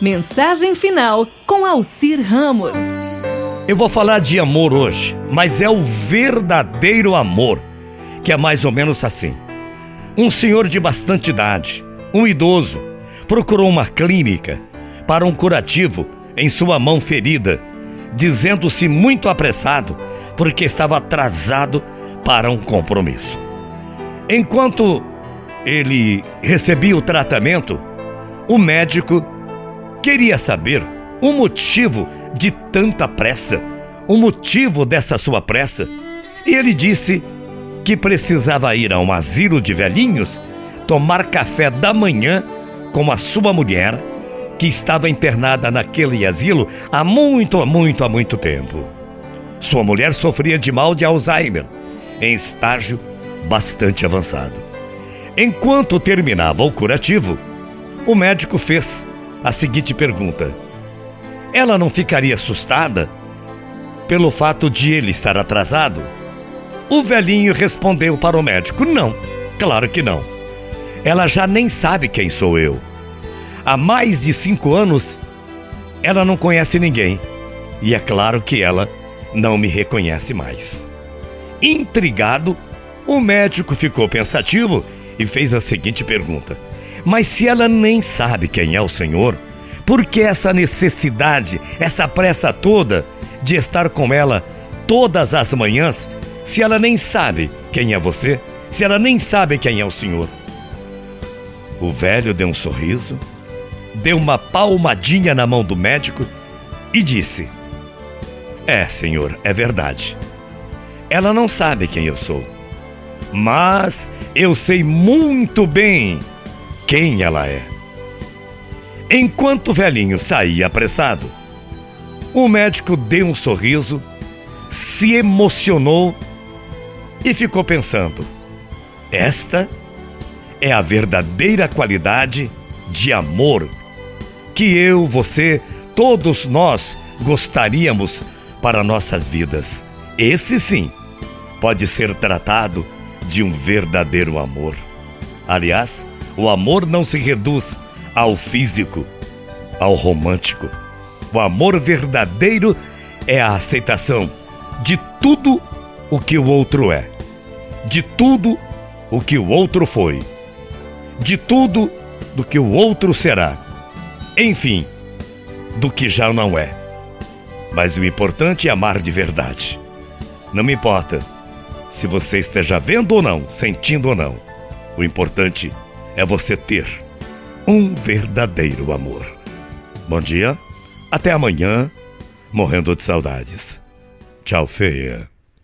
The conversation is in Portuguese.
Mensagem final com Alcir Ramos. Eu vou falar de amor hoje, mas é o verdadeiro amor, que é mais ou menos assim. Um senhor de bastante idade, um idoso, procurou uma clínica para um curativo em sua mão ferida, dizendo-se muito apressado porque estava atrasado para um compromisso. Enquanto ele recebia o tratamento, o médico queria saber o motivo de tanta pressa, o motivo dessa sua pressa, e ele disse que precisava ir a um asilo de velhinhos tomar café da manhã com a sua mulher, que estava internada naquele asilo há muito, há muito, há muito tempo. Sua mulher sofria de mal de Alzheimer, em estágio bastante avançado. Enquanto terminava o curativo, o médico fez a seguinte pergunta: Ela não ficaria assustada pelo fato de ele estar atrasado? O velhinho respondeu para o médico: Não, claro que não. Ela já nem sabe quem sou eu. Há mais de cinco anos, ela não conhece ninguém. E é claro que ela não me reconhece mais. Intrigado, o médico ficou pensativo e fez a seguinte pergunta: Mas se ela nem sabe quem é o Senhor, por que essa necessidade, essa pressa toda de estar com ela todas as manhãs, se ela nem sabe quem é você, se ela nem sabe quem é o Senhor? O velho deu um sorriso, deu uma palmadinha na mão do médico e disse: É, senhor, é verdade. Ela não sabe quem eu sou, mas eu sei muito bem quem ela é. Enquanto o velhinho saía apressado, o médico deu um sorriso, se emocionou e ficou pensando: esta é a verdadeira qualidade de amor que eu, você, todos nós gostaríamos para nossas vidas. Esse sim pode ser tratado de um verdadeiro amor. Aliás, o amor não se reduz ao físico, ao romântico. O amor verdadeiro é a aceitação de tudo o que o outro é, de tudo o que o outro foi, de tudo do que o outro será. Enfim, do que já não é. Mas o importante é amar de verdade. Não me importa se você esteja vendo ou não, sentindo ou não. O importante é você ter um verdadeiro amor. Bom dia, até amanhã, morrendo de saudades. Tchau, feia.